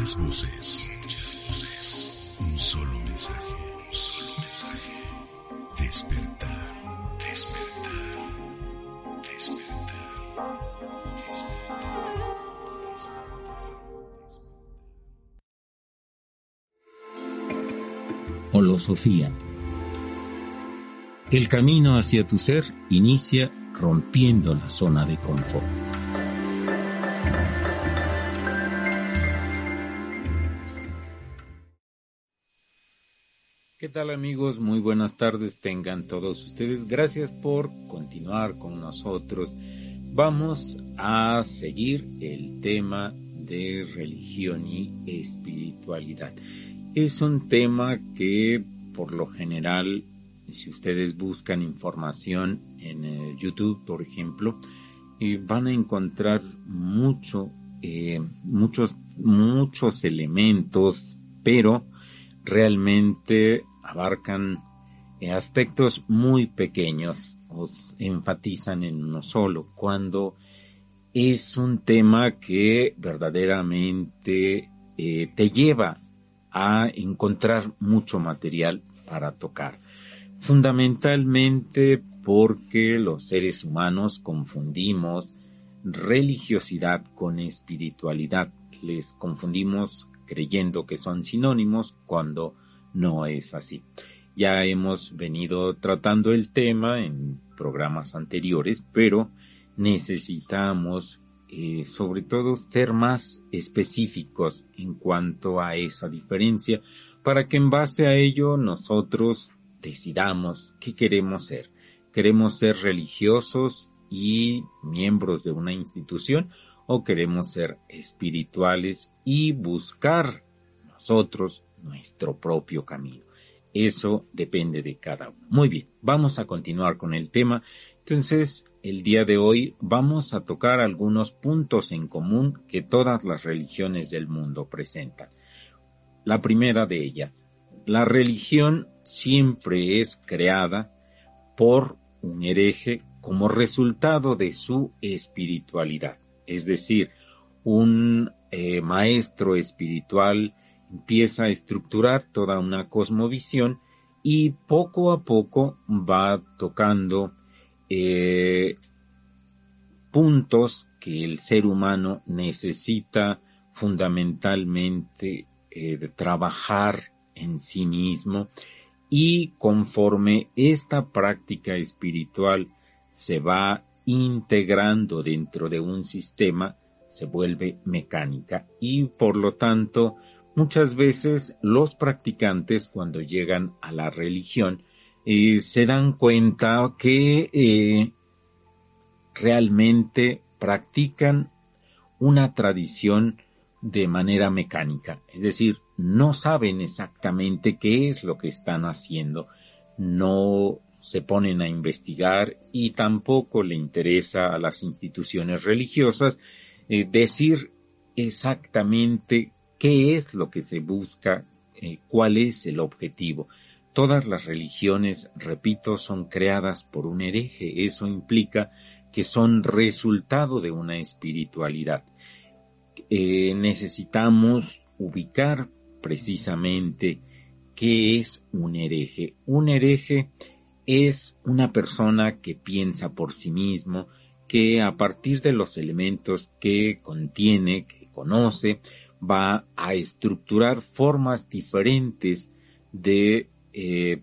Muchas voces. Un solo mensaje. Despertar. Despertar. Despertar. Holosofía. El camino hacia tu ser inicia rompiendo la zona de confort. Tal amigos? Muy buenas tardes tengan todos ustedes. Gracias por continuar con nosotros. Vamos a seguir el tema de religión y espiritualidad. Es un tema que por lo general, si ustedes buscan información en eh, YouTube, por ejemplo, eh, van a encontrar mucho, eh, muchos, muchos elementos, pero realmente abarcan eh, aspectos muy pequeños o enfatizan en uno solo, cuando es un tema que verdaderamente eh, te lleva a encontrar mucho material para tocar. Fundamentalmente porque los seres humanos confundimos religiosidad con espiritualidad. Les confundimos creyendo que son sinónimos cuando no es así. Ya hemos venido tratando el tema en programas anteriores, pero necesitamos eh, sobre todo ser más específicos en cuanto a esa diferencia para que en base a ello nosotros decidamos qué queremos ser. ¿Queremos ser religiosos y miembros de una institución o queremos ser espirituales y buscar nosotros nuestro propio camino. Eso depende de cada uno. Muy bien, vamos a continuar con el tema. Entonces, el día de hoy vamos a tocar algunos puntos en común que todas las religiones del mundo presentan. La primera de ellas, la religión siempre es creada por un hereje como resultado de su espiritualidad. Es decir, un eh, maestro espiritual empieza a estructurar toda una cosmovisión y poco a poco va tocando eh, puntos que el ser humano necesita fundamentalmente eh, de trabajar en sí mismo. Y conforme esta práctica espiritual se va integrando dentro de un sistema, se vuelve mecánica. Y por lo tanto Muchas veces los practicantes cuando llegan a la religión eh, se dan cuenta que eh, realmente practican una tradición de manera mecánica, es decir, no saben exactamente qué es lo que están haciendo, no se ponen a investigar y tampoco le interesa a las instituciones religiosas eh, decir exactamente qué es lo que se busca, eh, cuál es el objetivo. Todas las religiones, repito, son creadas por un hereje. Eso implica que son resultado de una espiritualidad. Eh, necesitamos ubicar precisamente qué es un hereje. Un hereje es una persona que piensa por sí mismo, que a partir de los elementos que contiene, que conoce, va a estructurar formas diferentes de eh,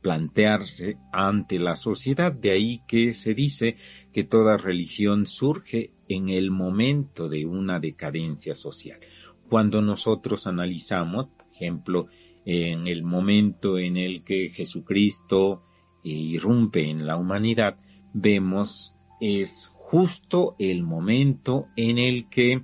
plantearse ante la sociedad. De ahí que se dice que toda religión surge en el momento de una decadencia social. Cuando nosotros analizamos, por ejemplo, en el momento en el que Jesucristo eh, irrumpe en la humanidad, vemos es justo el momento en el que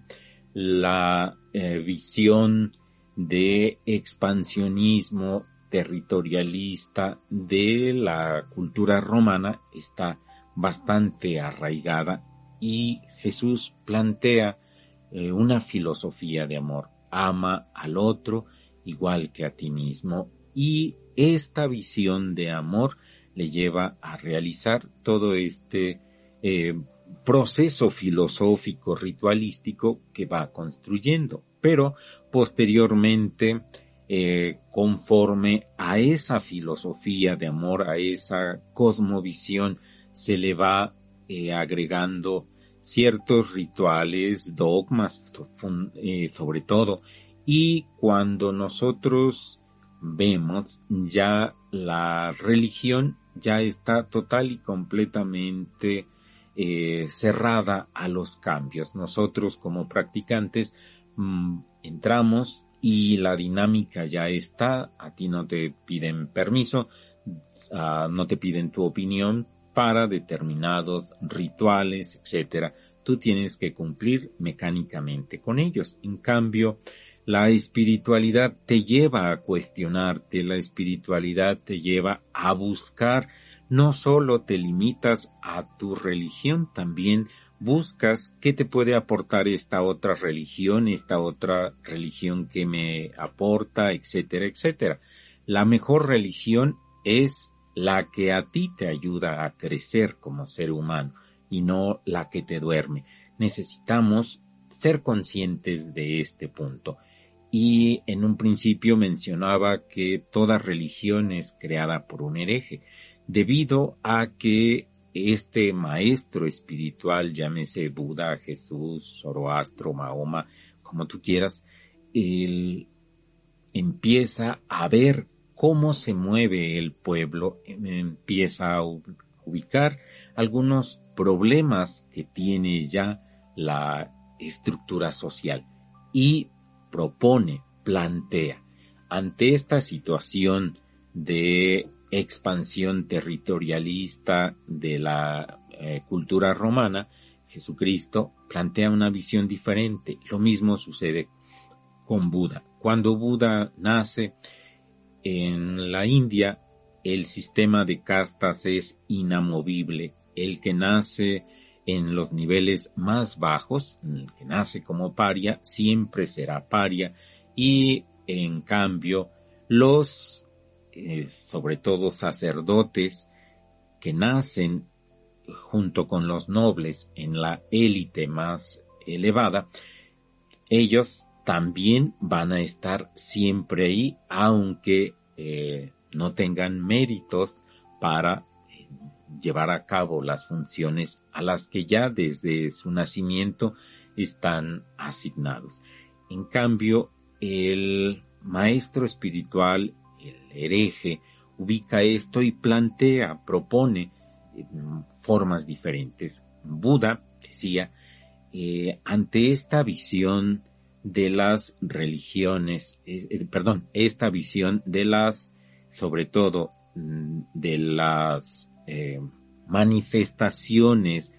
la eh, visión de expansionismo territorialista de la cultura romana está bastante arraigada y Jesús plantea eh, una filosofía de amor. Ama al otro igual que a ti mismo y esta visión de amor le lleva a realizar todo este eh, proceso filosófico ritualístico que va construyendo. pero posteriormente, eh, conforme a esa filosofía de amor, a esa cosmovisión, se le va eh, agregando ciertos rituales, dogmas, eh, sobre todo, y cuando nosotros vemos ya la religión ya está total y completamente eh, cerrada a los cambios. Nosotros como practicantes mm, entramos y la dinámica ya está, a ti no te piden permiso, uh, no te piden tu opinión para determinados rituales, etcétera. Tú tienes que cumplir mecánicamente con ellos. En cambio, la espiritualidad te lleva a cuestionarte, la espiritualidad te lleva a buscar, no solo te limitas a tu religión, también buscas qué te puede aportar esta otra religión, esta otra religión que me aporta, etcétera, etcétera. La mejor religión es la que a ti te ayuda a crecer como ser humano y no la que te duerme. Necesitamos ser conscientes de este punto y en un principio mencionaba que toda religión es creada por un hereje, debido a que este maestro espiritual, llámese Buda, Jesús, Zoroastro, Mahoma, como tú quieras, él empieza a ver cómo se mueve el pueblo, empieza a ubicar algunos problemas que tiene ya la estructura social y propone, plantea, ante esta situación de expansión territorialista de la eh, cultura romana, Jesucristo plantea una visión diferente. Lo mismo sucede con Buda. Cuando Buda nace en la India, el sistema de castas es inamovible. El que nace en los niveles más bajos, el que nace como paria, siempre será paria y en cambio los, eh, sobre todo sacerdotes que nacen junto con los nobles en la élite más elevada, ellos también van a estar siempre ahí, aunque eh, no tengan méritos para llevar a cabo las funciones a las que ya desde su nacimiento están asignados. En cambio, el maestro espiritual, hereje, ubica esto y plantea, propone eh, formas diferentes. Buda decía, eh, ante esta visión de las religiones, eh, perdón, esta visión de las, sobre todo, mm, de las manifestaciones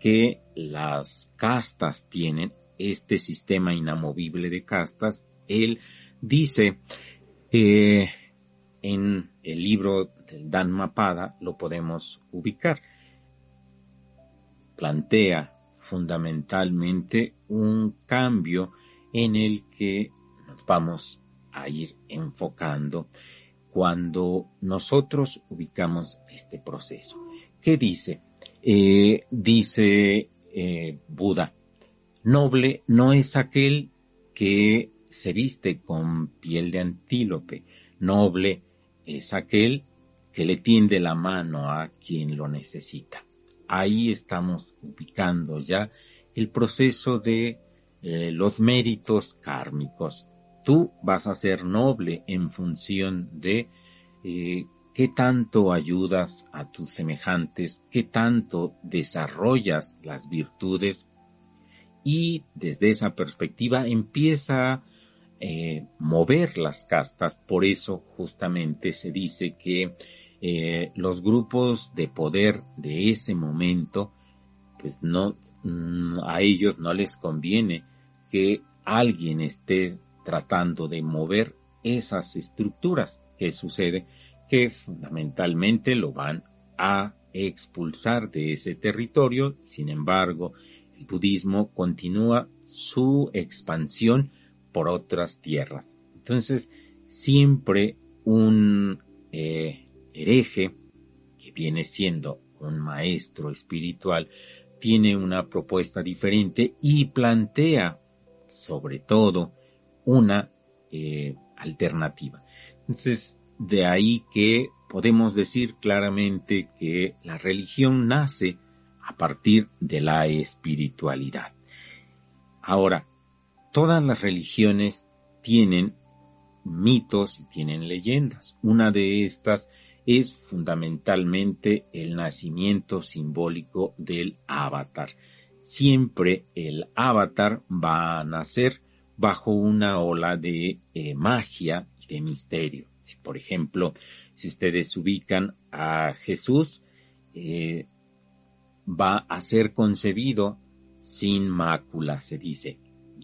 que las castas tienen, este sistema inamovible de castas, él dice en el libro del Dhammapada lo podemos ubicar. Plantea fundamentalmente un cambio en el que nos vamos a ir enfocando cuando nosotros ubicamos este proceso. ¿Qué dice? Eh, dice eh, Buda, noble no es aquel que se viste con piel de antílope, noble es aquel que le tiende la mano a quien lo necesita. Ahí estamos ubicando ya el proceso de eh, los méritos kármicos tú vas a ser noble en función de eh, qué tanto ayudas a tus semejantes, qué tanto desarrollas las virtudes y desde esa perspectiva empieza a eh, mover las castas. Por eso justamente se dice que eh, los grupos de poder de ese momento, pues no, mm, a ellos no les conviene que alguien esté tratando de mover esas estructuras. que sucede? Que fundamentalmente lo van a expulsar de ese territorio. Sin embargo, el budismo continúa su expansión por otras tierras. Entonces, siempre un eh, hereje, que viene siendo un maestro espiritual, tiene una propuesta diferente y plantea, sobre todo, una eh, alternativa. Entonces, de ahí que podemos decir claramente que la religión nace a partir de la espiritualidad. Ahora, todas las religiones tienen mitos y tienen leyendas. Una de estas es fundamentalmente el nacimiento simbólico del avatar. Siempre el avatar va a nacer bajo una ola de eh, magia y de misterio. Por ejemplo, si ustedes ubican a Jesús, eh, va a ser concebido sin mácula, se dice.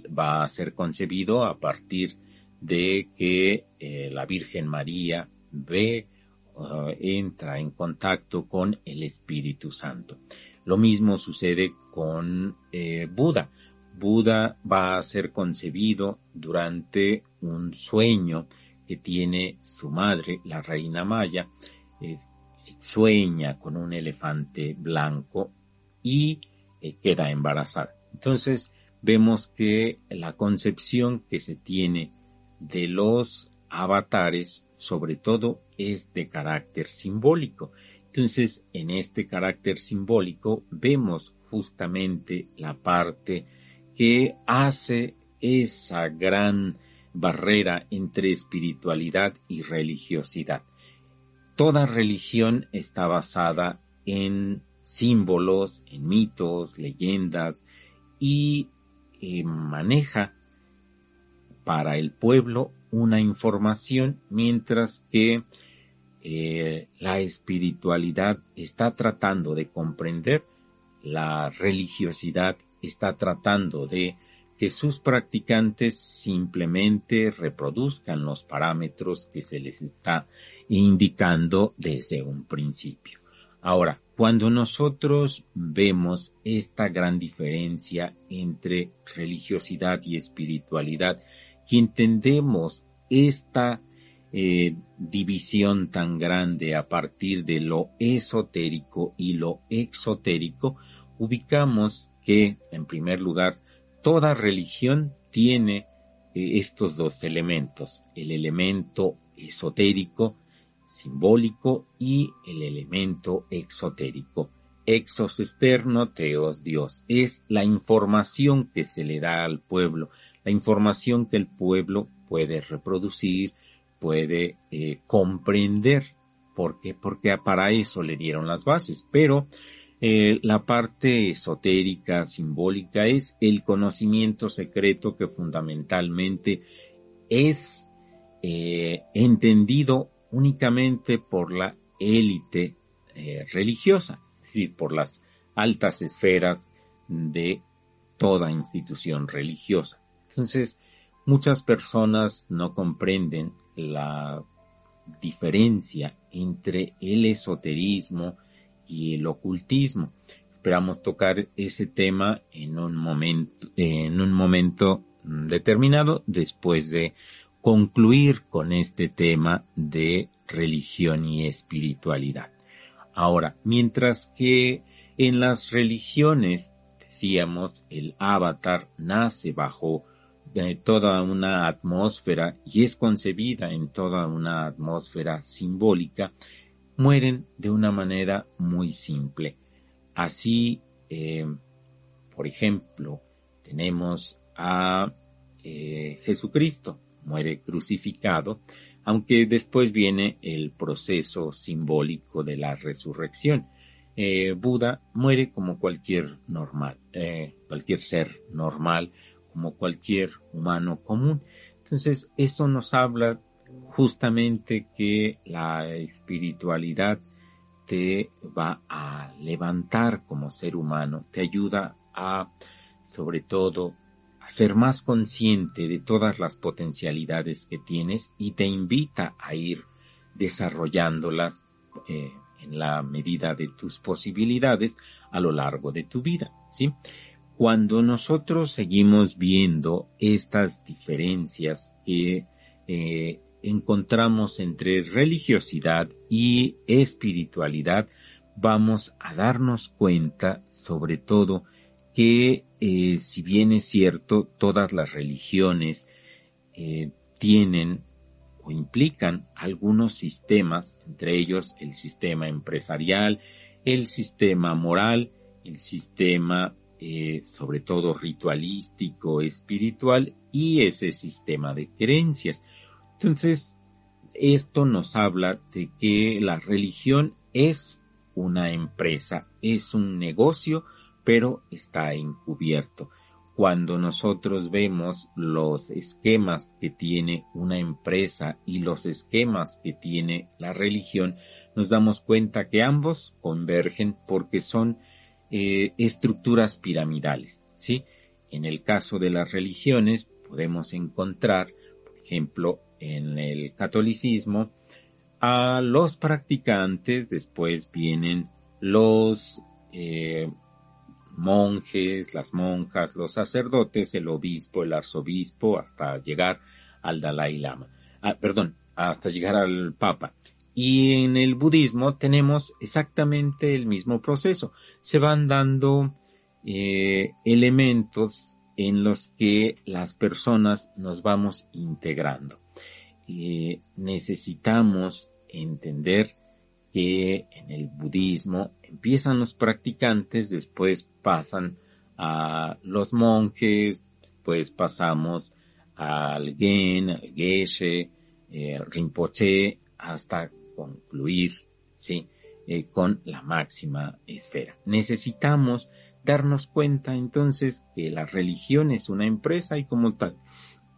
Va a ser concebido a partir de que eh, la Virgen María ve, uh, entra en contacto con el Espíritu Santo. Lo mismo sucede con eh, Buda. Buda va a ser concebido durante un sueño que tiene su madre, la reina Maya, eh, sueña con un elefante blanco y queda embarazada. Entonces vemos que la concepción que se tiene de los avatares, sobre todo, es de carácter simbólico. Entonces, en este carácter simbólico vemos justamente la parte que hace esa gran barrera entre espiritualidad y religiosidad. Toda religión está basada en símbolos, en mitos, leyendas y maneja para el pueblo una información, mientras que eh, la espiritualidad está tratando de comprender, la religiosidad está tratando de que sus practicantes simplemente reproduzcan los parámetros que se les está indicando desde un principio. Ahora, cuando nosotros vemos esta gran diferencia entre religiosidad y espiritualidad, y entendemos esta eh, división tan grande a partir de lo esotérico y lo exotérico, ubicamos que, en primer lugar, toda religión tiene eh, estos dos elementos, el elemento esotérico, simbólico y el elemento exotérico. Exos externo, teos Dios. Es la información que se le da al pueblo, la información que el pueblo puede reproducir, puede eh, comprender. ¿Por qué? Porque para eso le dieron las bases. Pero eh, la parte esotérica, simbólica, es el conocimiento secreto que fundamentalmente es eh, entendido únicamente por la élite religiosa, es decir, por las altas esferas de toda institución religiosa. Entonces, muchas personas no comprenden la diferencia entre el esoterismo y el ocultismo. Esperamos tocar ese tema en un momento, en un momento determinado después de concluir con este tema de religión y espiritualidad. Ahora, mientras que en las religiones, decíamos, el avatar nace bajo toda una atmósfera y es concebida en toda una atmósfera simbólica, mueren de una manera muy simple. Así, eh, por ejemplo, tenemos a eh, Jesucristo, muere crucificado, aunque después viene el proceso simbólico de la resurrección. Eh, Buda muere como cualquier normal, cualquier ser normal, como cualquier humano común. Entonces, esto nos habla justamente que la espiritualidad te va a levantar como ser humano, te ayuda a, sobre todo, ser más consciente de todas las potencialidades que tienes y te invita a ir desarrollándolas eh, en la medida de tus posibilidades a lo largo de tu vida, ¿sí? Cuando nosotros seguimos viendo estas diferencias que eh, encontramos entre religiosidad y espiritualidad, vamos a darnos cuenta, sobre todo, que eh, si bien es cierto, todas las religiones eh, tienen o implican algunos sistemas, entre ellos el sistema empresarial, el sistema moral, el sistema eh, sobre todo ritualístico, espiritual y ese sistema de creencias. Entonces, esto nos habla de que la religión es una empresa, es un negocio, pero está encubierto. Cuando nosotros vemos los esquemas que tiene una empresa y los esquemas que tiene la religión, nos damos cuenta que ambos convergen porque son eh, estructuras piramidales, ¿sí? En el caso de las religiones podemos encontrar, por ejemplo, en el catolicismo, a los practicantes, después vienen los eh, monjes, las monjas, los sacerdotes, el obispo, el arzobispo, hasta llegar al Dalai Lama. Ah, perdón, hasta llegar al Papa. Y en el budismo tenemos exactamente el mismo proceso. Se van dando eh, elementos en los que las personas nos vamos integrando. Eh, necesitamos entender que en el budismo empiezan los practicantes, después pasan a los monjes, después pasamos al Gen, al Geshe, eh, Rinpoche, hasta concluir, ¿sí? Eh, con la máxima esfera. Necesitamos darnos cuenta entonces que la religión es una empresa y como tal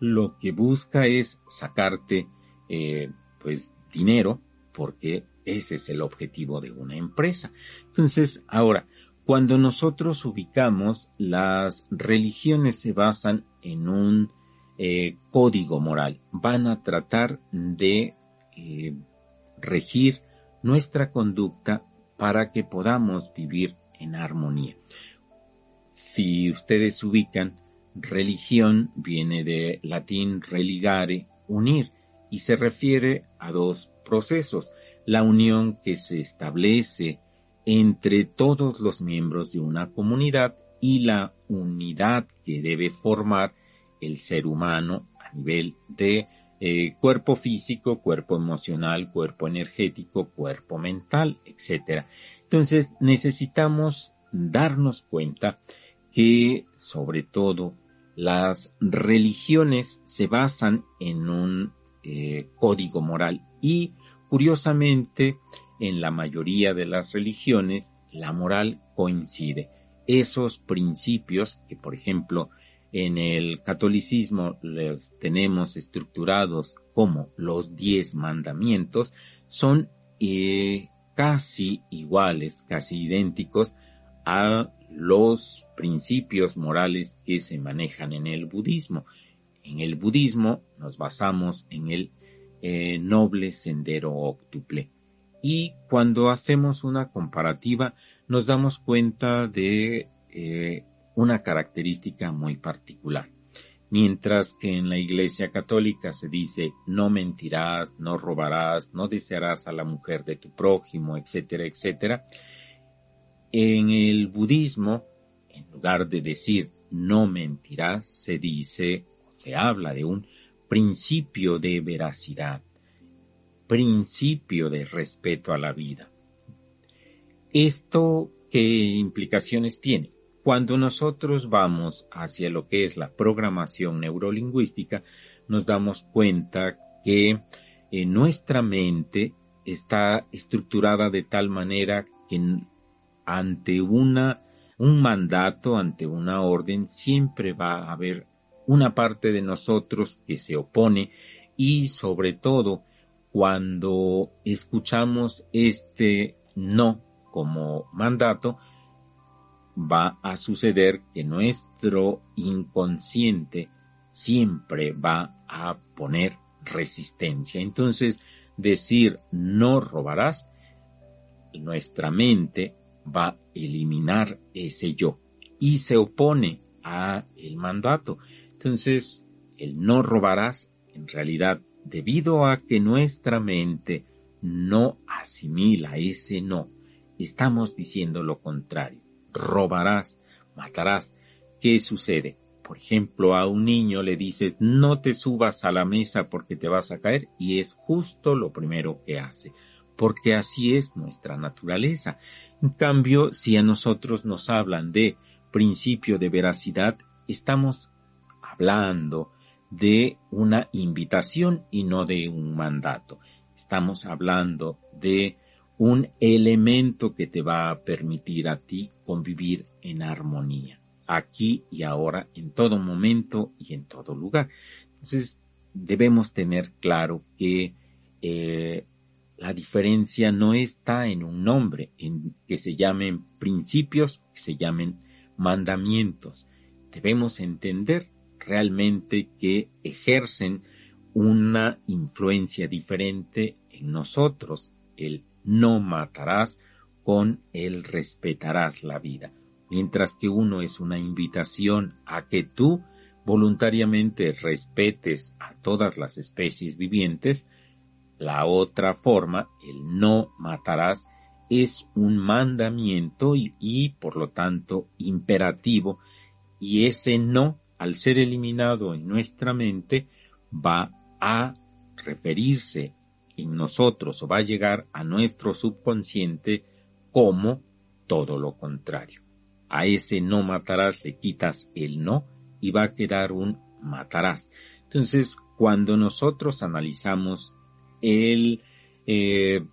lo que busca es sacarte eh, pues dinero porque ese es el objetivo de una empresa. Entonces, ahora, cuando nosotros ubicamos, las religiones se basan en un eh, código moral, van a tratar de eh, regir nuestra conducta para que podamos vivir en armonía. Si ustedes ubican, religión viene de latín religare, unir, y se refiere a dos procesos, la unión que se establece entre todos los miembros de una comunidad y la unidad que debe formar el ser humano a nivel de eh, cuerpo físico, cuerpo emocional, cuerpo energético, cuerpo mental, etc. Entonces necesitamos darnos cuenta que sobre todo las religiones se basan en un eh, código moral y curiosamente en la mayoría de las religiones la moral coincide. Esos principios que por ejemplo en el catolicismo los tenemos estructurados como los diez mandamientos son eh, casi iguales, casi idénticos a los principios morales que se manejan en el budismo. En el budismo nos basamos en el eh, noble sendero óctuple. Y cuando hacemos una comparativa nos damos cuenta de eh, una característica muy particular. Mientras que en la Iglesia Católica se dice no mentirás, no robarás, no desearás a la mujer de tu prójimo, etcétera, etcétera, en el budismo, en lugar de decir no mentirás, se dice se habla de un principio de veracidad, principio de respeto a la vida. ¿Esto qué implicaciones tiene? Cuando nosotros vamos hacia lo que es la programación neurolingüística, nos damos cuenta que eh, nuestra mente está estructurada de tal manera que ante una, un mandato, ante una orden, siempre va a haber una parte de nosotros que se opone y sobre todo cuando escuchamos este no como mandato, va a suceder que nuestro inconsciente siempre va a poner resistencia. Entonces, decir no robarás, nuestra mente va a eliminar ese yo y se opone a el mandato. Entonces, el no robarás, en realidad, debido a que nuestra mente no asimila ese no, estamos diciendo lo contrario. Robarás, matarás. ¿Qué sucede? Por ejemplo, a un niño le dices no te subas a la mesa porque te vas a caer y es justo lo primero que hace, porque así es nuestra naturaleza. En cambio, si a nosotros nos hablan de principio de veracidad, estamos hablando de una invitación y no de un mandato. Estamos hablando de un elemento que te va a permitir a ti convivir en armonía, aquí y ahora, en todo momento y en todo lugar. Entonces, debemos tener claro que eh, la diferencia no está en un nombre, en que se llamen principios, que se llamen mandamientos. Debemos entender realmente que ejercen una influencia diferente en nosotros, el no matarás con el respetarás la vida, mientras que uno es una invitación a que tú voluntariamente respetes a todas las especies vivientes, la otra forma, el no matarás, es un mandamiento y, y, por lo tanto imperativo. Y ese no, al ser eliminado en nuestra mente, va a referirse en nosotros o va a llegar a nuestro subconsciente como todo lo contrario. A ese no matarás le quitas el no y va a quedar un matarás. Entonces, cuando nosotros analizamos el eh,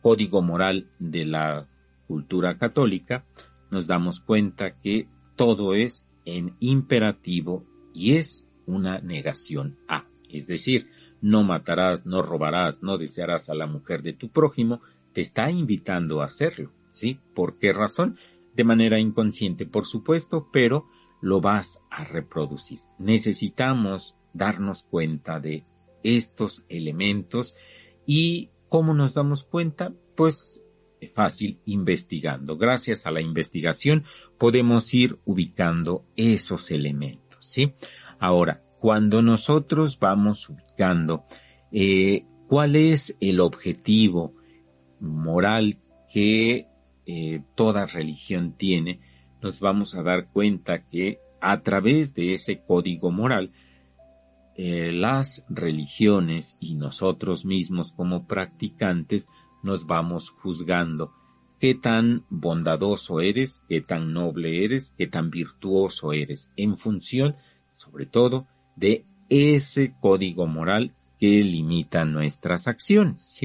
código moral de la cultura católica, nos damos cuenta que todo es en imperativo y es una negación a. Es decir, no matarás, no robarás, no desearás a la mujer de tu prójimo, te está invitando a hacerlo, ¿sí? ¿Por qué razón? De manera inconsciente, por supuesto, pero lo vas a reproducir. Necesitamos darnos cuenta de estos elementos y ¿cómo nos damos cuenta? Pues es fácil investigando. Gracias a la investigación podemos ir ubicando esos elementos, ¿sí? Ahora, cuando nosotros vamos ubicando eh, cuál es el objetivo moral que eh, toda religión tiene, nos vamos a dar cuenta que a través de ese código moral, eh, las religiones y nosotros mismos como practicantes nos vamos juzgando. Qué tan bondadoso eres, qué tan noble eres, qué tan virtuoso eres, en función, sobre todo, de ese código moral que limita nuestras acciones.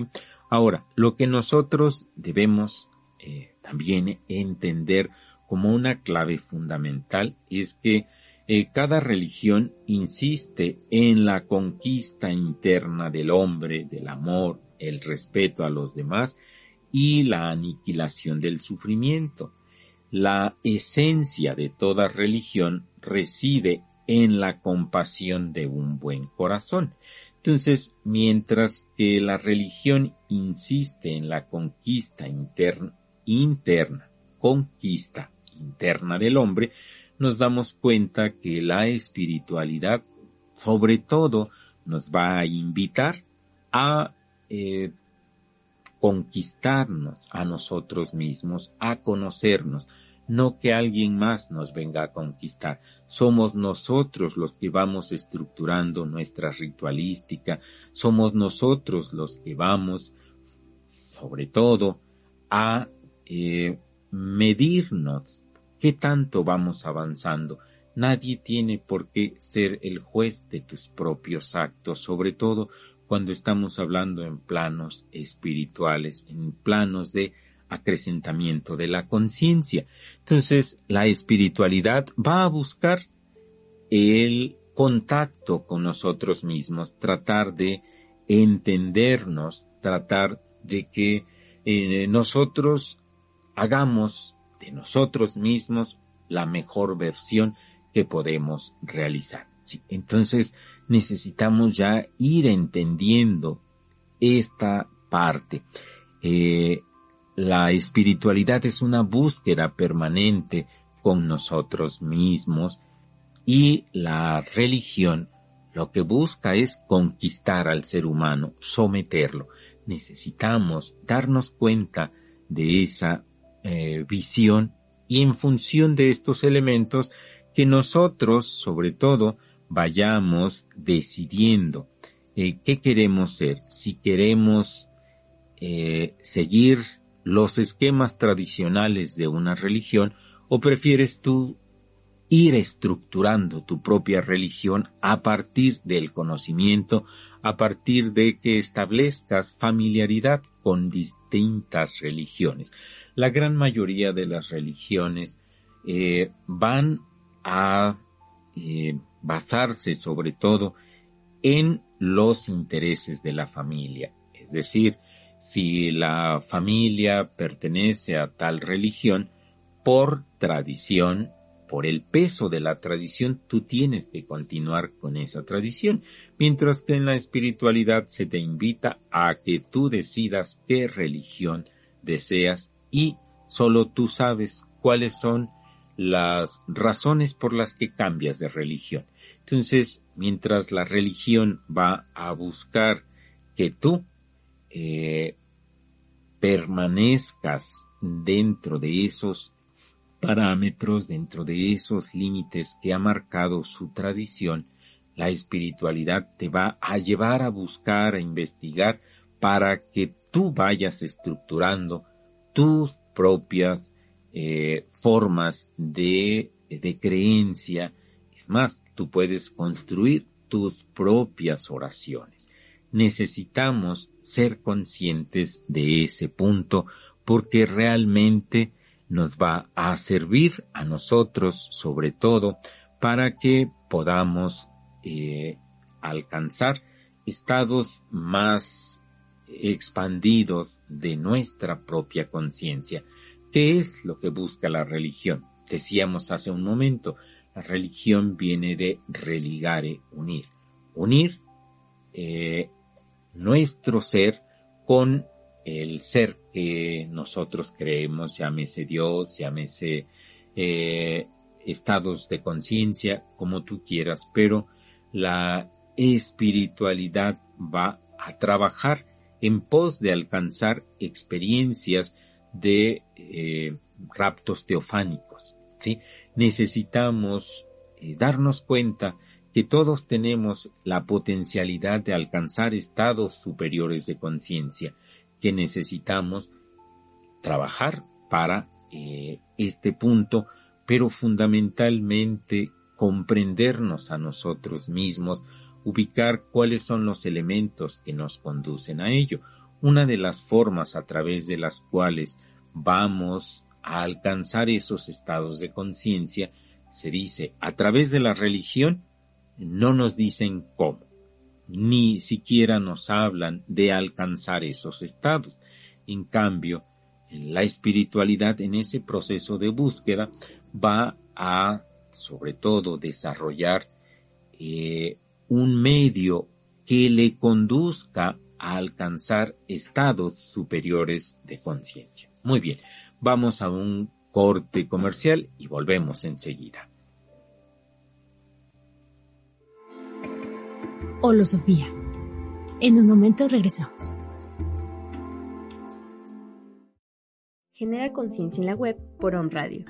Ahora, lo que nosotros debemos eh, también entender como una clave fundamental es que eh, cada religión insiste en la conquista interna del hombre, del amor, el respeto a los demás y la aniquilación del sufrimiento. La esencia de toda religión reside en la compasión de un buen corazón. Entonces, mientras que la religión insiste en la conquista interna, interna, conquista interna del hombre, nos damos cuenta que la espiritualidad, sobre todo, nos va a invitar a eh, conquistarnos a nosotros mismos, a conocernos, no que alguien más nos venga a conquistar. Somos nosotros los que vamos estructurando nuestra ritualística, somos nosotros los que vamos, sobre todo, a eh, medirnos qué tanto vamos avanzando. Nadie tiene por qué ser el juez de tus propios actos, sobre todo cuando estamos hablando en planos espirituales, en planos de acrecentamiento de la conciencia. Entonces, la espiritualidad va a buscar el contacto con nosotros mismos, tratar de entendernos, tratar de que eh, nosotros hagamos de nosotros mismos la mejor versión que podemos realizar. Entonces necesitamos ya ir entendiendo esta parte. Eh, la espiritualidad es una búsqueda permanente con nosotros mismos y la religión lo que busca es conquistar al ser humano, someterlo. Necesitamos darnos cuenta de esa eh, visión y en función de estos elementos que nosotros, sobre todo, vayamos decidiendo eh, qué queremos ser, si queremos eh, seguir los esquemas tradicionales de una religión o prefieres tú ir estructurando tu propia religión a partir del conocimiento, a partir de que establezcas familiaridad con distintas religiones. La gran mayoría de las religiones eh, van a basarse sobre todo en los intereses de la familia. Es decir, si la familia pertenece a tal religión, por tradición, por el peso de la tradición, tú tienes que continuar con esa tradición, mientras que en la espiritualidad se te invita a que tú decidas qué religión deseas y solo tú sabes cuáles son las razones por las que cambias de religión. Entonces, mientras la religión va a buscar que tú eh, permanezcas dentro de esos parámetros, dentro de esos límites que ha marcado su tradición, la espiritualidad te va a llevar a buscar, a investigar, para que tú vayas estructurando tus propias eh, formas de, de creencia. Más, tú puedes construir tus propias oraciones. Necesitamos ser conscientes de ese punto porque realmente nos va a servir a nosotros sobre todo para que podamos eh, alcanzar estados más expandidos de nuestra propia conciencia. ¿Qué es lo que busca la religión? Decíamos hace un momento, la religión viene de religare, unir. Unir eh, nuestro ser con el ser que nosotros creemos, llámese Dios, llámese eh, estados de conciencia, como tú quieras, pero la espiritualidad va a trabajar en pos de alcanzar experiencias de eh, raptos teofánicos. ¿sí? Necesitamos eh, darnos cuenta que todos tenemos la potencialidad de alcanzar estados superiores de conciencia, que necesitamos trabajar para eh, este punto, pero fundamentalmente comprendernos a nosotros mismos, ubicar cuáles son los elementos que nos conducen a ello. Una de las formas a través de las cuales vamos a alcanzar esos estados de conciencia, se dice, a través de la religión, no nos dicen cómo ni siquiera nos hablan de alcanzar esos estados. En cambio, la espiritualidad en ese proceso de búsqueda va a, sobre todo, desarrollar eh, un medio que le conduzca a alcanzar estados superiores de conciencia. Muy bien, vamos a un corte comercial y volvemos enseguida. Holosofía. En un momento regresamos. Genera conciencia en la web por On Radio.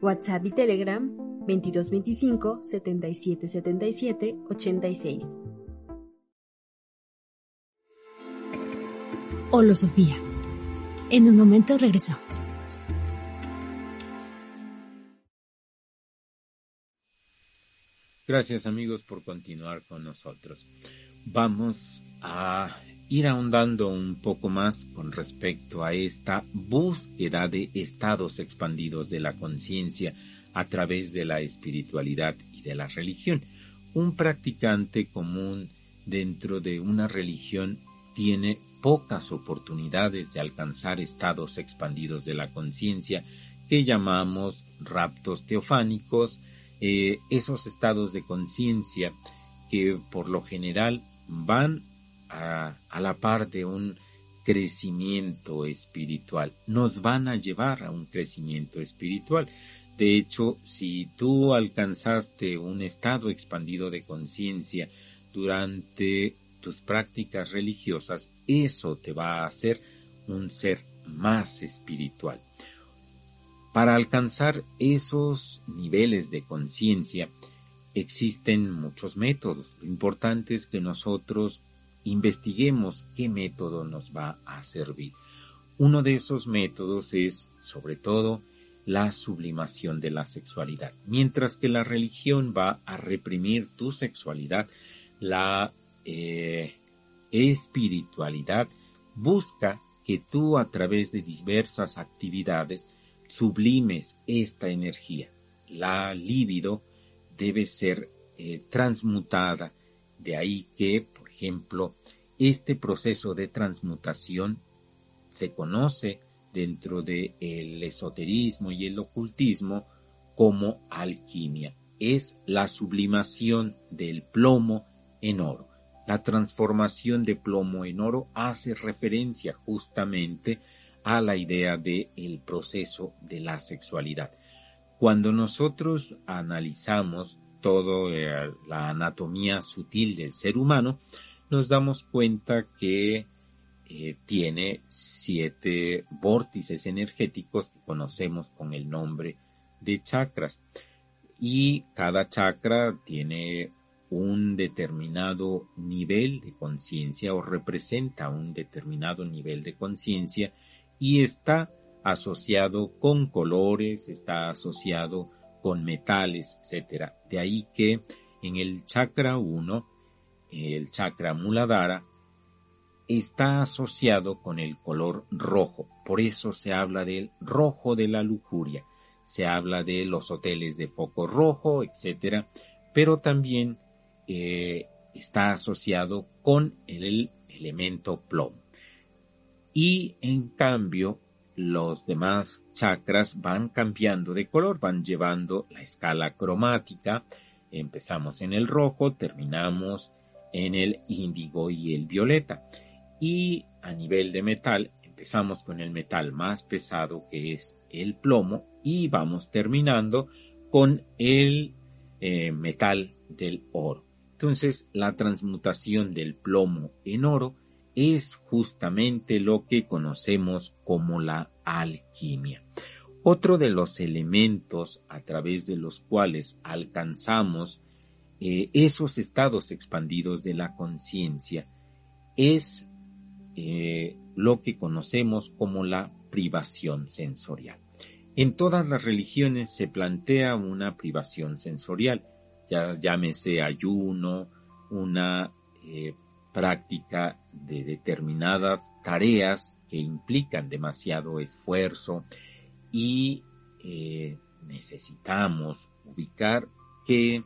WhatsApp y Telegram 2225 7777 86. Holosofía. En un momento regresamos. Gracias amigos por continuar con nosotros. Vamos a ir ahondando un poco más con respecto a esta búsqueda de estados expandidos de la conciencia a través de la espiritualidad y de la religión. Un practicante común dentro de una religión tiene pocas oportunidades de alcanzar estados expandidos de la conciencia que llamamos raptos teofánicos, eh, esos estados de conciencia que por lo general van a, a la par de un crecimiento espiritual, nos van a llevar a un crecimiento espiritual. De hecho, si tú alcanzaste un estado expandido de conciencia durante tus prácticas religiosas, eso te va a hacer un ser más espiritual Para alcanzar esos niveles de conciencia existen muchos métodos. Lo importante es que nosotros investiguemos qué método nos va a servir. Uno de esos métodos es, sobre todo, la sublimación de la sexualidad. Mientras que la religión va a reprimir tu sexualidad, la eh, espiritualidad busca que tú a través de diversas actividades sublimes esta energía. La libido debe ser eh, transmutada. De ahí que, por ejemplo, este proceso de transmutación se conoce dentro del esoterismo y el ocultismo como alquimia. Es la sublimación del plomo en oro. La transformación de plomo en oro hace referencia justamente a la idea del el proceso de la sexualidad. Cuando nosotros analizamos toda eh, la anatomía sutil del ser humano, nos damos cuenta que eh, tiene siete vórtices energéticos que conocemos con el nombre de chakras. Y cada chakra tiene un determinado nivel de conciencia o representa un determinado nivel de conciencia y está asociado con colores, está asociado con metales, etc. De ahí que en el chakra 1, el chakra muladhara, está asociado con el color rojo. Por eso se habla del rojo de la lujuria. Se habla de los hoteles de foco rojo, etc. Pero también eh, está asociado con el elemento plomo. Y en cambio, los demás chakras van cambiando de color, van llevando la escala cromática. Empezamos en el rojo, terminamos en el índigo y el violeta. Y a nivel de metal, empezamos con el metal más pesado que es el plomo y vamos terminando con el eh, metal del oro. Entonces, la transmutación del plomo en oro es justamente lo que conocemos como la alquimia. Otro de los elementos a través de los cuales alcanzamos eh, esos estados expandidos de la conciencia es eh, lo que conocemos como la privación sensorial. En todas las religiones se plantea una privación sensorial, ya llámese ayuno, una eh, práctica de determinadas tareas que implican demasiado esfuerzo y eh, necesitamos ubicar que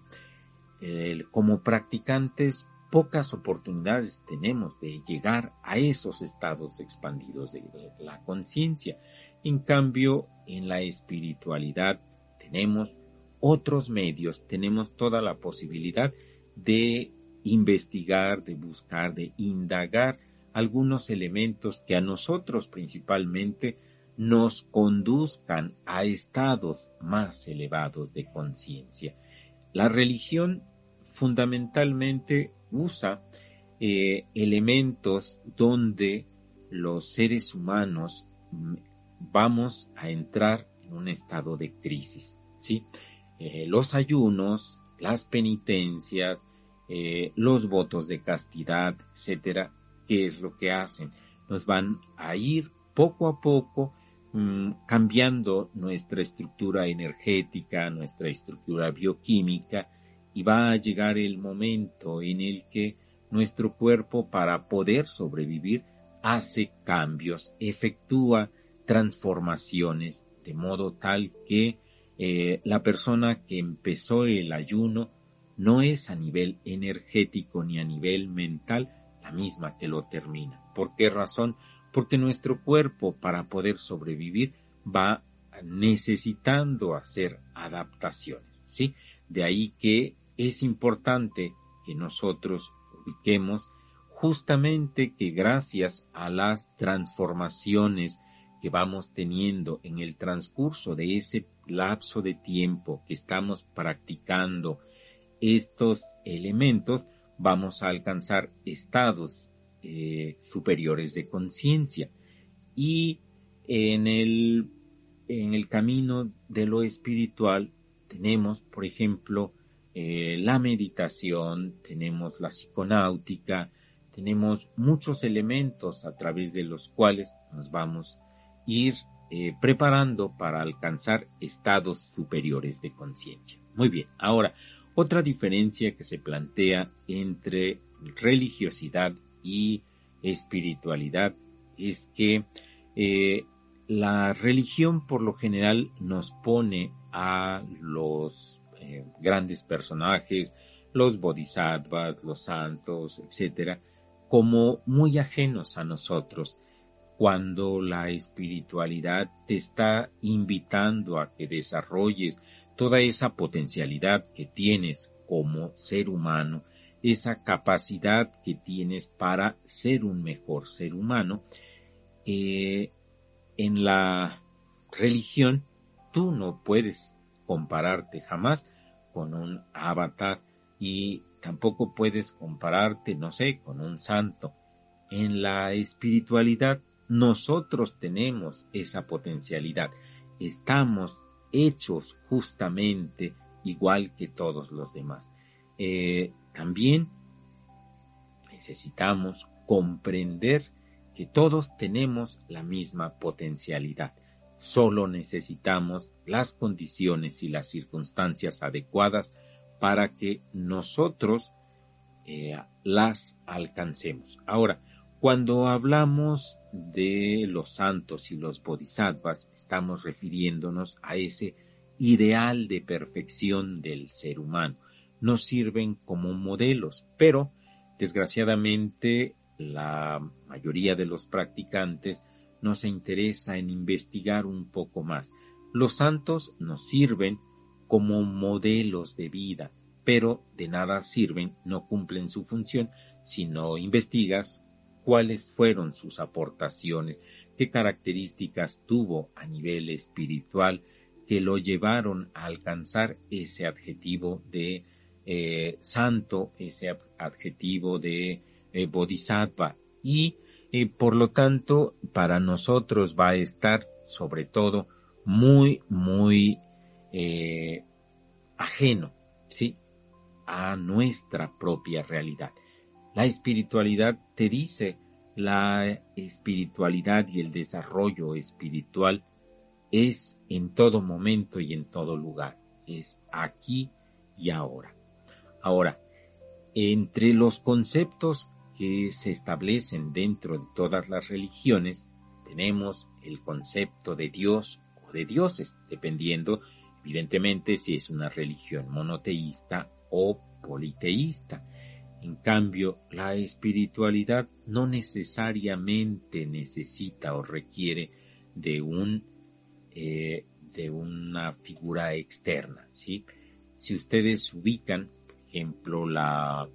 eh, como practicantes pocas oportunidades tenemos de llegar a esos estados expandidos de la conciencia. En cambio, en la espiritualidad tenemos otros medios, tenemos toda la posibilidad de investigar, de buscar, de indagar algunos elementos que a nosotros principalmente nos conduzcan a estados más elevados de conciencia. La religión fundamentalmente usa eh, elementos donde los seres humanos mm, vamos a entrar en un estado de crisis, ¿sí? Eh, los ayunos, las penitencias, eh, los votos de castidad, etcétera, ¿qué es lo que hacen? Nos van a ir poco a poco mm, cambiando nuestra estructura energética, nuestra estructura bioquímica, y va a llegar el momento en el que nuestro cuerpo para poder sobrevivir hace cambios, efectúa transformaciones de modo tal que eh, la persona que empezó el ayuno no es a nivel energético ni a nivel mental la misma que lo termina. ¿Por qué razón? Porque nuestro cuerpo para poder sobrevivir va necesitando hacer adaptaciones, ¿sí? De ahí que es importante que nosotros ubiquemos justamente que gracias a las transformaciones que vamos teniendo en el transcurso de ese lapso de tiempo que estamos practicando estos elementos, vamos a alcanzar estados eh, superiores de conciencia. Y en el en el camino de lo espiritual tenemos, por ejemplo, eh, la meditación, tenemos la psiconáutica, tenemos muchos elementos a través de los cuales nos vamos a ir eh, preparando para alcanzar estados superiores de conciencia. Muy bien, ahora, otra diferencia que se plantea entre religiosidad y espiritualidad es que eh, la religión por lo general nos pone a los eh, grandes personajes, los bodhisattvas, los santos, etcétera, como muy ajenos a nosotros, cuando la espiritualidad te está invitando a que desarrolles toda esa potencialidad que tienes como ser humano, esa capacidad que tienes para ser un mejor ser humano, eh, en la religión tú no puedes compararte jamás con un avatar y tampoco puedes compararte, no sé, con un santo. En la espiritualidad nosotros tenemos esa potencialidad. Estamos hechos justamente igual que todos los demás. Eh, también necesitamos comprender que todos tenemos la misma potencialidad. Solo necesitamos las condiciones y las circunstancias adecuadas para que nosotros eh, las alcancemos. Ahora, cuando hablamos de los santos y los bodhisattvas, estamos refiriéndonos a ese ideal de perfección del ser humano. Nos sirven como modelos, pero desgraciadamente la mayoría de los practicantes no se interesa en investigar un poco más. Los santos nos sirven como modelos de vida, pero de nada sirven, no cumplen su función si no investigas cuáles fueron sus aportaciones, qué características tuvo a nivel espiritual que lo llevaron a alcanzar ese adjetivo de eh, santo, ese adjetivo de eh, bodhisattva. Y eh, por lo tanto para nosotros va a estar sobre todo muy muy ajeno sí a nuestra propia realidad la espiritualidad te dice la espiritualidad y el desarrollo espiritual es en todo momento y en todo lugar es aquí y ahora ahora entre los conceptos que se establecen dentro de todas las religiones, tenemos el concepto de Dios o de dioses, dependiendo evidentemente si es una religión monoteísta o politeísta. En cambio, la espiritualidad no necesariamente necesita o requiere de un eh, de una figura externa, ¿sí? Si ustedes ubican, por ejemplo, la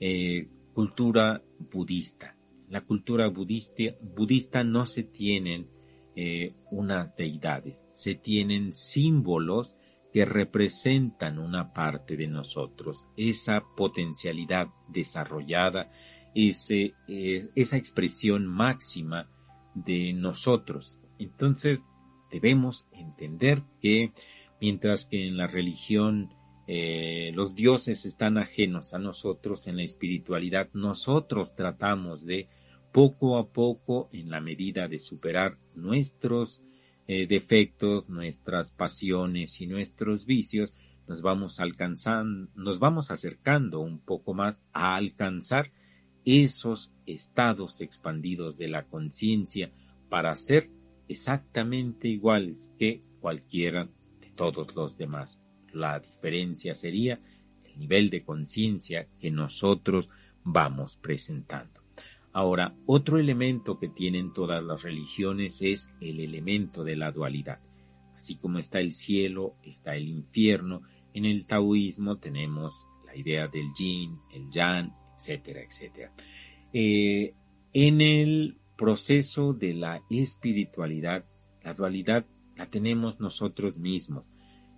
eh, cultura budista. La cultura budista, budista no se tienen eh, unas deidades, se tienen símbolos que representan una parte de nosotros, esa potencialidad desarrollada, ese, eh, esa expresión máxima de nosotros. Entonces debemos entender que mientras que en la religión eh, los dioses están ajenos a nosotros en la espiritualidad. Nosotros tratamos de poco a poco, en la medida de superar nuestros eh, defectos, nuestras pasiones y nuestros vicios, nos vamos alcanzando, nos vamos acercando un poco más a alcanzar esos estados expandidos de la conciencia para ser exactamente iguales que cualquiera de todos los demás. La diferencia sería el nivel de conciencia que nosotros vamos presentando. Ahora, otro elemento que tienen todas las religiones es el elemento de la dualidad. Así como está el cielo, está el infierno, en el taoísmo tenemos la idea del yin, el yang, etcétera, etcétera. Eh, en el proceso de la espiritualidad, la dualidad la tenemos nosotros mismos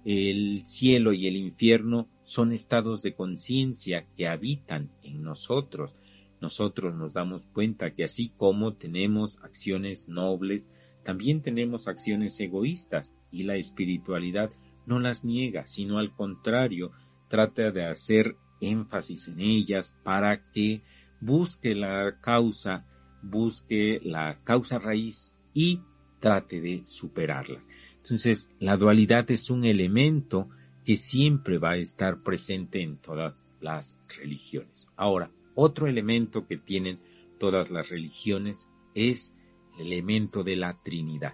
el cielo y el infierno son estados de conciencia que habitan en nosotros. Nosotros nos damos cuenta que así como tenemos acciones nobles, también tenemos acciones egoístas y la espiritualidad no las niega, sino al contrario, trata de hacer énfasis en ellas para que busque la causa, busque la causa raíz y trate de superarlas. Entonces, la dualidad es un elemento que siempre va a estar presente en todas las religiones. Ahora, otro elemento que tienen todas las religiones es el elemento de la Trinidad.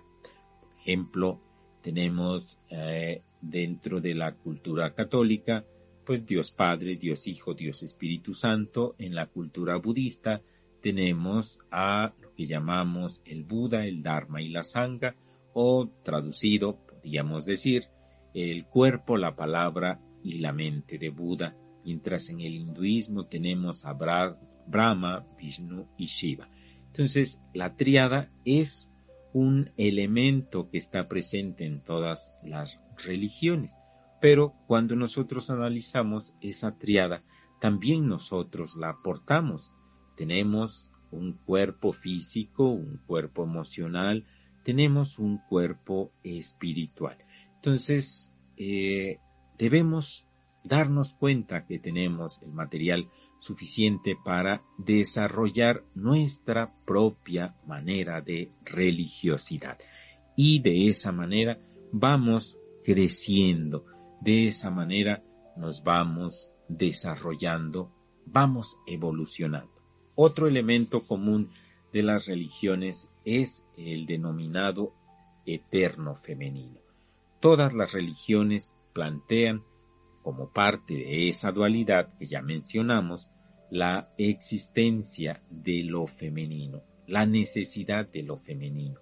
Por ejemplo, tenemos eh, dentro de la cultura católica, pues Dios Padre, Dios Hijo, Dios Espíritu Santo. En la cultura budista tenemos a lo que llamamos el Buda, el Dharma y la Sangha, o traducido, podríamos decir, el cuerpo, la palabra y la mente de Buda, mientras en el hinduismo tenemos a Brahma, Vishnu y Shiva. Entonces, la triada es un elemento que está presente en todas las religiones, pero cuando nosotros analizamos esa triada, también nosotros la aportamos. Tenemos un cuerpo físico, un cuerpo emocional, tenemos un cuerpo espiritual. Entonces, eh, debemos darnos cuenta que tenemos el material suficiente para desarrollar nuestra propia manera de religiosidad. Y de esa manera vamos creciendo, de esa manera nos vamos desarrollando, vamos evolucionando. Otro elemento común de las religiones es el denominado eterno femenino. Todas las religiones plantean como parte de esa dualidad que ya mencionamos, la existencia de lo femenino, la necesidad de lo femenino.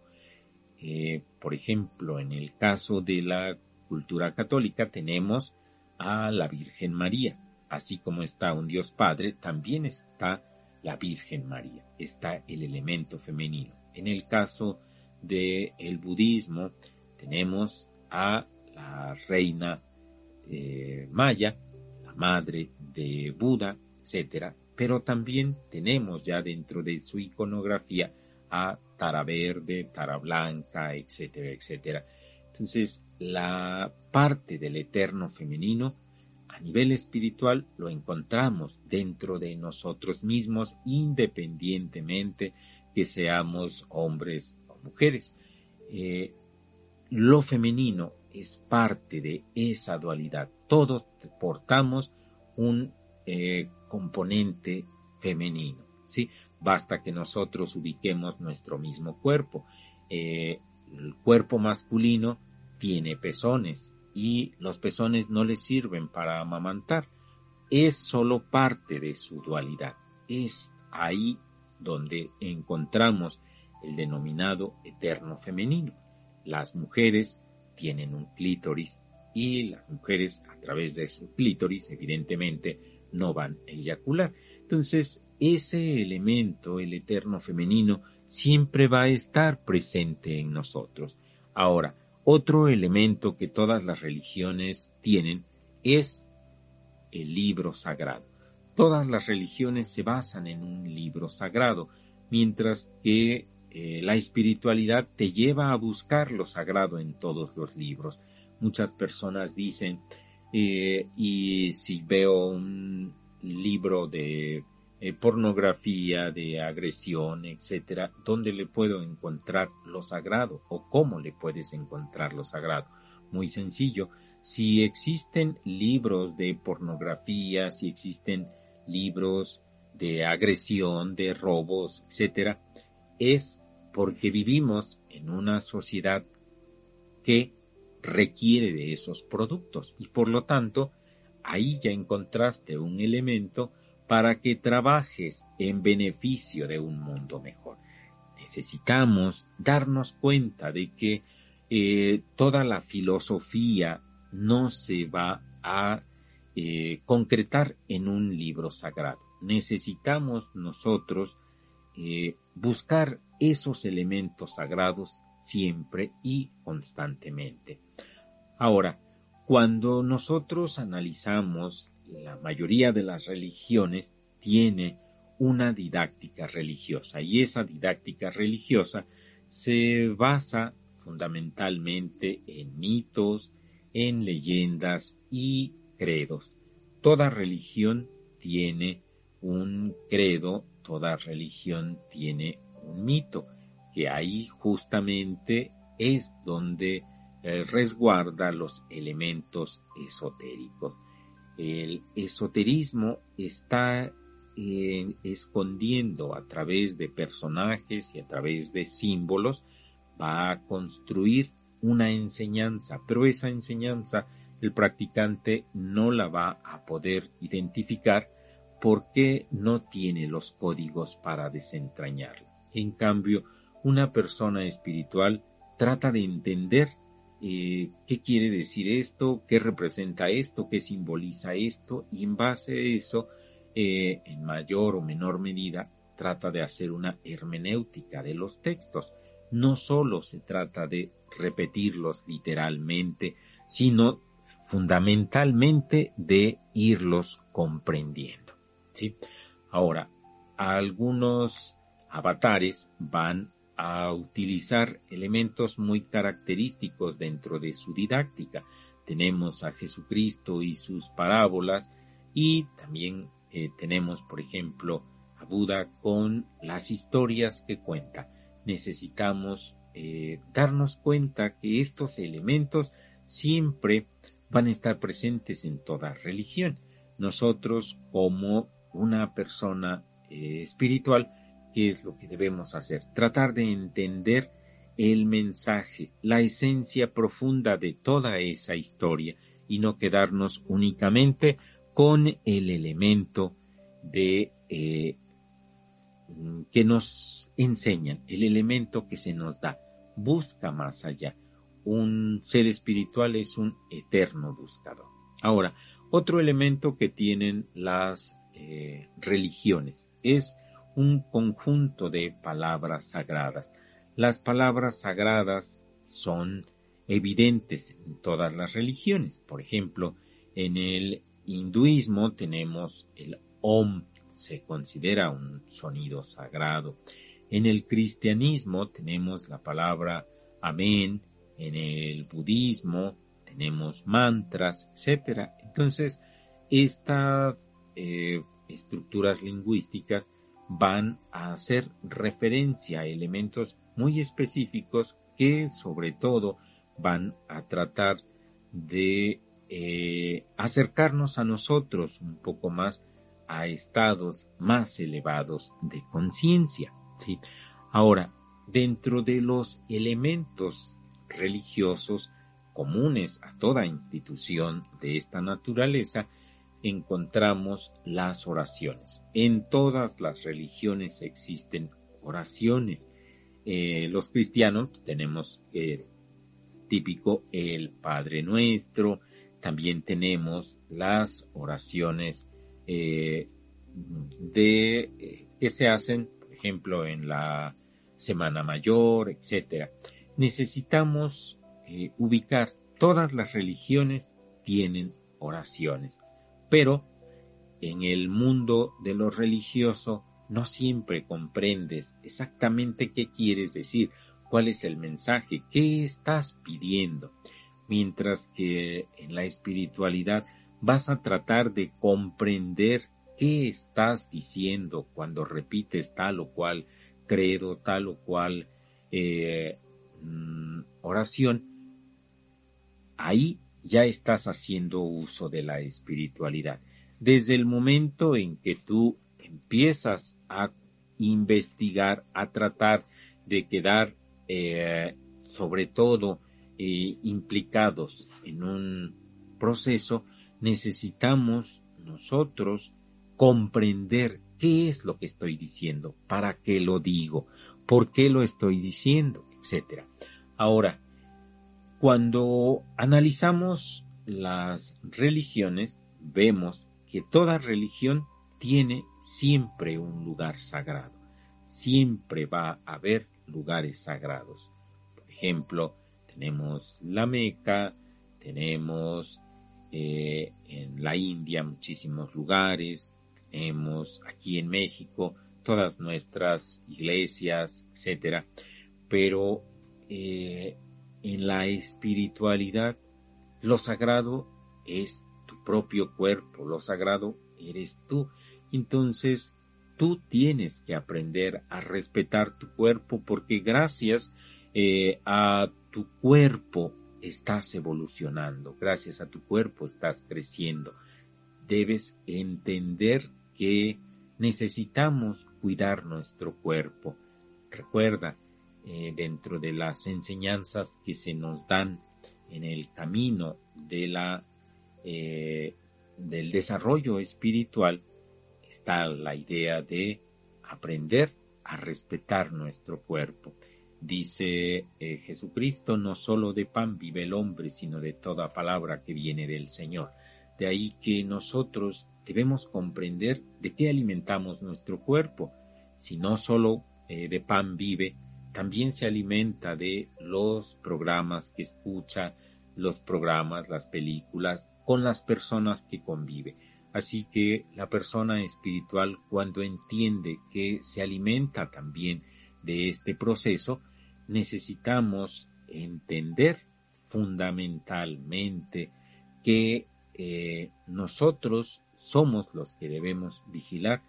Eh, por ejemplo, en el caso de la cultura católica tenemos a la Virgen María. Así como está un Dios Padre, también está la Virgen María, está el elemento femenino. En el caso del el budismo tenemos a la reina eh, maya, la madre de Buda, etc. Pero también tenemos ya dentro de su iconografía a Tara Verde, Tara Blanca, etcétera, etcétera. Entonces, la parte del eterno femenino a nivel espiritual lo encontramos dentro de nosotros mismos independientemente que seamos hombres o mujeres. Eh, lo femenino es parte de esa dualidad. Todos portamos un eh, componente femenino, ¿sí? Basta que nosotros ubiquemos nuestro mismo cuerpo. Eh, el cuerpo masculino tiene pezones y los pezones no le sirven para amamantar. Es solo parte de su dualidad. Es ahí donde encontramos el denominado eterno femenino. Las mujeres tienen un clítoris y las mujeres a través de su clítoris evidentemente no van a eyacular. Entonces, ese elemento, el eterno femenino, siempre va a estar presente en nosotros. Ahora, otro elemento que todas las religiones tienen es el libro sagrado. Todas las religiones se basan en un libro sagrado, mientras que eh, la espiritualidad te lleva a buscar lo sagrado en todos los libros. Muchas personas dicen, eh, y si veo un libro de eh, pornografía, de agresión, etcétera, ¿dónde le puedo encontrar lo sagrado? ¿O cómo le puedes encontrar lo sagrado? Muy sencillo. Si existen libros de pornografía, si existen libros de agresión, de robos, etcétera, es porque vivimos en una sociedad que requiere de esos productos y por lo tanto ahí ya encontraste un elemento para que trabajes en beneficio de un mundo mejor. Necesitamos darnos cuenta de que eh, toda la filosofía no se va a eh, concretar en un libro sagrado. Necesitamos nosotros eh, buscar esos elementos sagrados siempre y constantemente. Ahora, cuando nosotros analizamos la mayoría de las religiones tiene una didáctica religiosa y esa didáctica religiosa se basa fundamentalmente en mitos, en leyendas y credos. Toda religión tiene un credo, toda religión tiene un mito, que ahí justamente es donde eh, resguarda los elementos esotéricos. El esoterismo está eh, escondiendo a través de personajes y a través de símbolos, va a construir una enseñanza, pero esa enseñanza el practicante no la va a poder identificar porque no tiene los códigos para desentrañarla. En cambio, una persona espiritual trata de entender eh, qué quiere decir esto, qué representa esto, qué simboliza esto, y en base a eso, eh, en mayor o menor medida, trata de hacer una hermenéutica de los textos. No solo se trata de repetirlos literalmente, sino fundamentalmente de irlos comprendiendo. Ahora, algunos avatares van a utilizar elementos muy característicos dentro de su didáctica. Tenemos a Jesucristo y sus parábolas y también eh, tenemos, por ejemplo, a Buda con las historias que cuenta. Necesitamos eh, darnos cuenta que estos elementos siempre van a estar presentes en toda religión. Nosotros como una persona eh, espiritual ¿Qué es lo que debemos hacer? Tratar de entender el mensaje, la esencia profunda de toda esa historia y no quedarnos únicamente con el elemento de eh, que nos enseñan, el elemento que se nos da. Busca más allá. Un ser espiritual es un eterno buscador. Ahora, otro elemento que tienen las eh, religiones es un conjunto de palabras sagradas. Las palabras sagradas son evidentes en todas las religiones. Por ejemplo, en el hinduismo tenemos el Om, se considera un sonido sagrado. En el cristianismo tenemos la palabra Amén. En el budismo tenemos mantras, etc. Entonces, estas eh, estructuras lingüísticas van a hacer referencia a elementos muy específicos que sobre todo van a tratar de eh, acercarnos a nosotros un poco más a estados más elevados de conciencia. ¿sí? Ahora, dentro de los elementos religiosos comunes a toda institución de esta naturaleza, encontramos las oraciones. En todas las religiones existen oraciones. Eh, los cristianos tenemos eh, típico el Padre Nuestro, también tenemos las oraciones eh, de que se hacen, por ejemplo, en la Semana Mayor, etcétera. Necesitamos ubicar todas las religiones tienen oraciones pero en el mundo de lo religioso no siempre comprendes exactamente qué quieres decir, cuál es el mensaje, qué estás pidiendo, mientras que en la espiritualidad vas a tratar de comprender qué estás diciendo cuando repites tal o cual credo, tal o cual eh, mm, oración. Ahí ya estás haciendo uso de la espiritualidad. Desde el momento en que tú empiezas a investigar, a tratar de quedar eh, sobre todo eh, implicados en un proceso, necesitamos nosotros comprender qué es lo que estoy diciendo, para qué lo digo, por qué lo estoy diciendo, etc. Ahora, cuando analizamos las religiones, vemos que toda religión tiene siempre un lugar sagrado. Siempre va a haber lugares sagrados. Por ejemplo, tenemos la Meca, tenemos eh, en la India muchísimos lugares, tenemos aquí en México todas nuestras iglesias, etcétera. pero eh, en la espiritualidad lo sagrado es tu propio cuerpo, lo sagrado eres tú. Entonces, tú tienes que aprender a respetar tu cuerpo porque gracias eh, a tu cuerpo estás evolucionando, gracias a tu cuerpo estás creciendo. Debes entender que necesitamos cuidar nuestro cuerpo. Recuerda, eh, dentro de las enseñanzas que se nos dan en el camino de la, eh, del desarrollo espiritual, está la idea de aprender a respetar nuestro cuerpo. Dice eh, Jesucristo, no solo de pan vive el hombre, sino de toda palabra que viene del Señor. De ahí que nosotros debemos comprender de qué alimentamos nuestro cuerpo. Si no solo de pan vive, también se alimenta de los programas que escucha, los programas, las películas, con las personas que convive. Así que la persona espiritual cuando entiende que se alimenta también de este proceso, necesitamos entender fundamentalmente que eh, nosotros somos los que debemos vigilar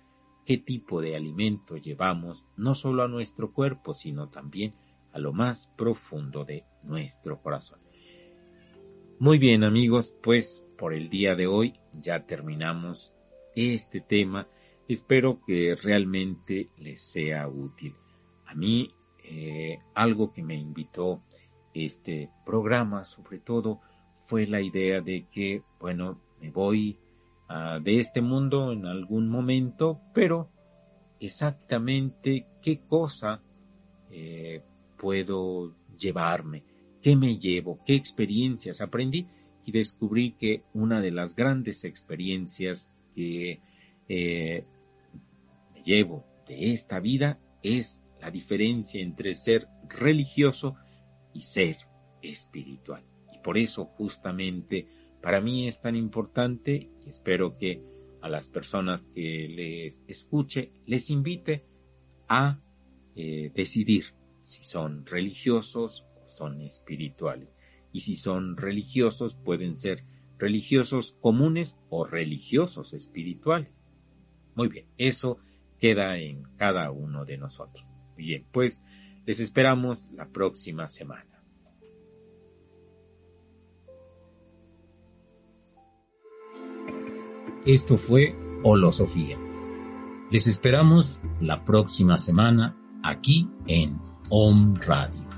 qué tipo de alimento llevamos no solo a nuestro cuerpo, sino también a lo más profundo de nuestro corazón. Muy bien amigos, pues por el día de hoy ya terminamos este tema. Espero que realmente les sea útil. A mí eh, algo que me invitó este programa sobre todo fue la idea de que, bueno, me voy de este mundo en algún momento, pero exactamente qué cosa eh, puedo llevarme, qué me llevo, qué experiencias aprendí y descubrí que una de las grandes experiencias que eh, me llevo de esta vida es la diferencia entre ser religioso y ser espiritual. Y por eso justamente para mí es tan importante y espero que a las personas que les escuche les invite a eh, decidir si son religiosos o son espirituales. Y si son religiosos pueden ser religiosos comunes o religiosos espirituales. Muy bien, eso queda en cada uno de nosotros. Bien, pues les esperamos la próxima semana. Esto fue Holosofía. Les esperamos la próxima semana aquí en Om Radio.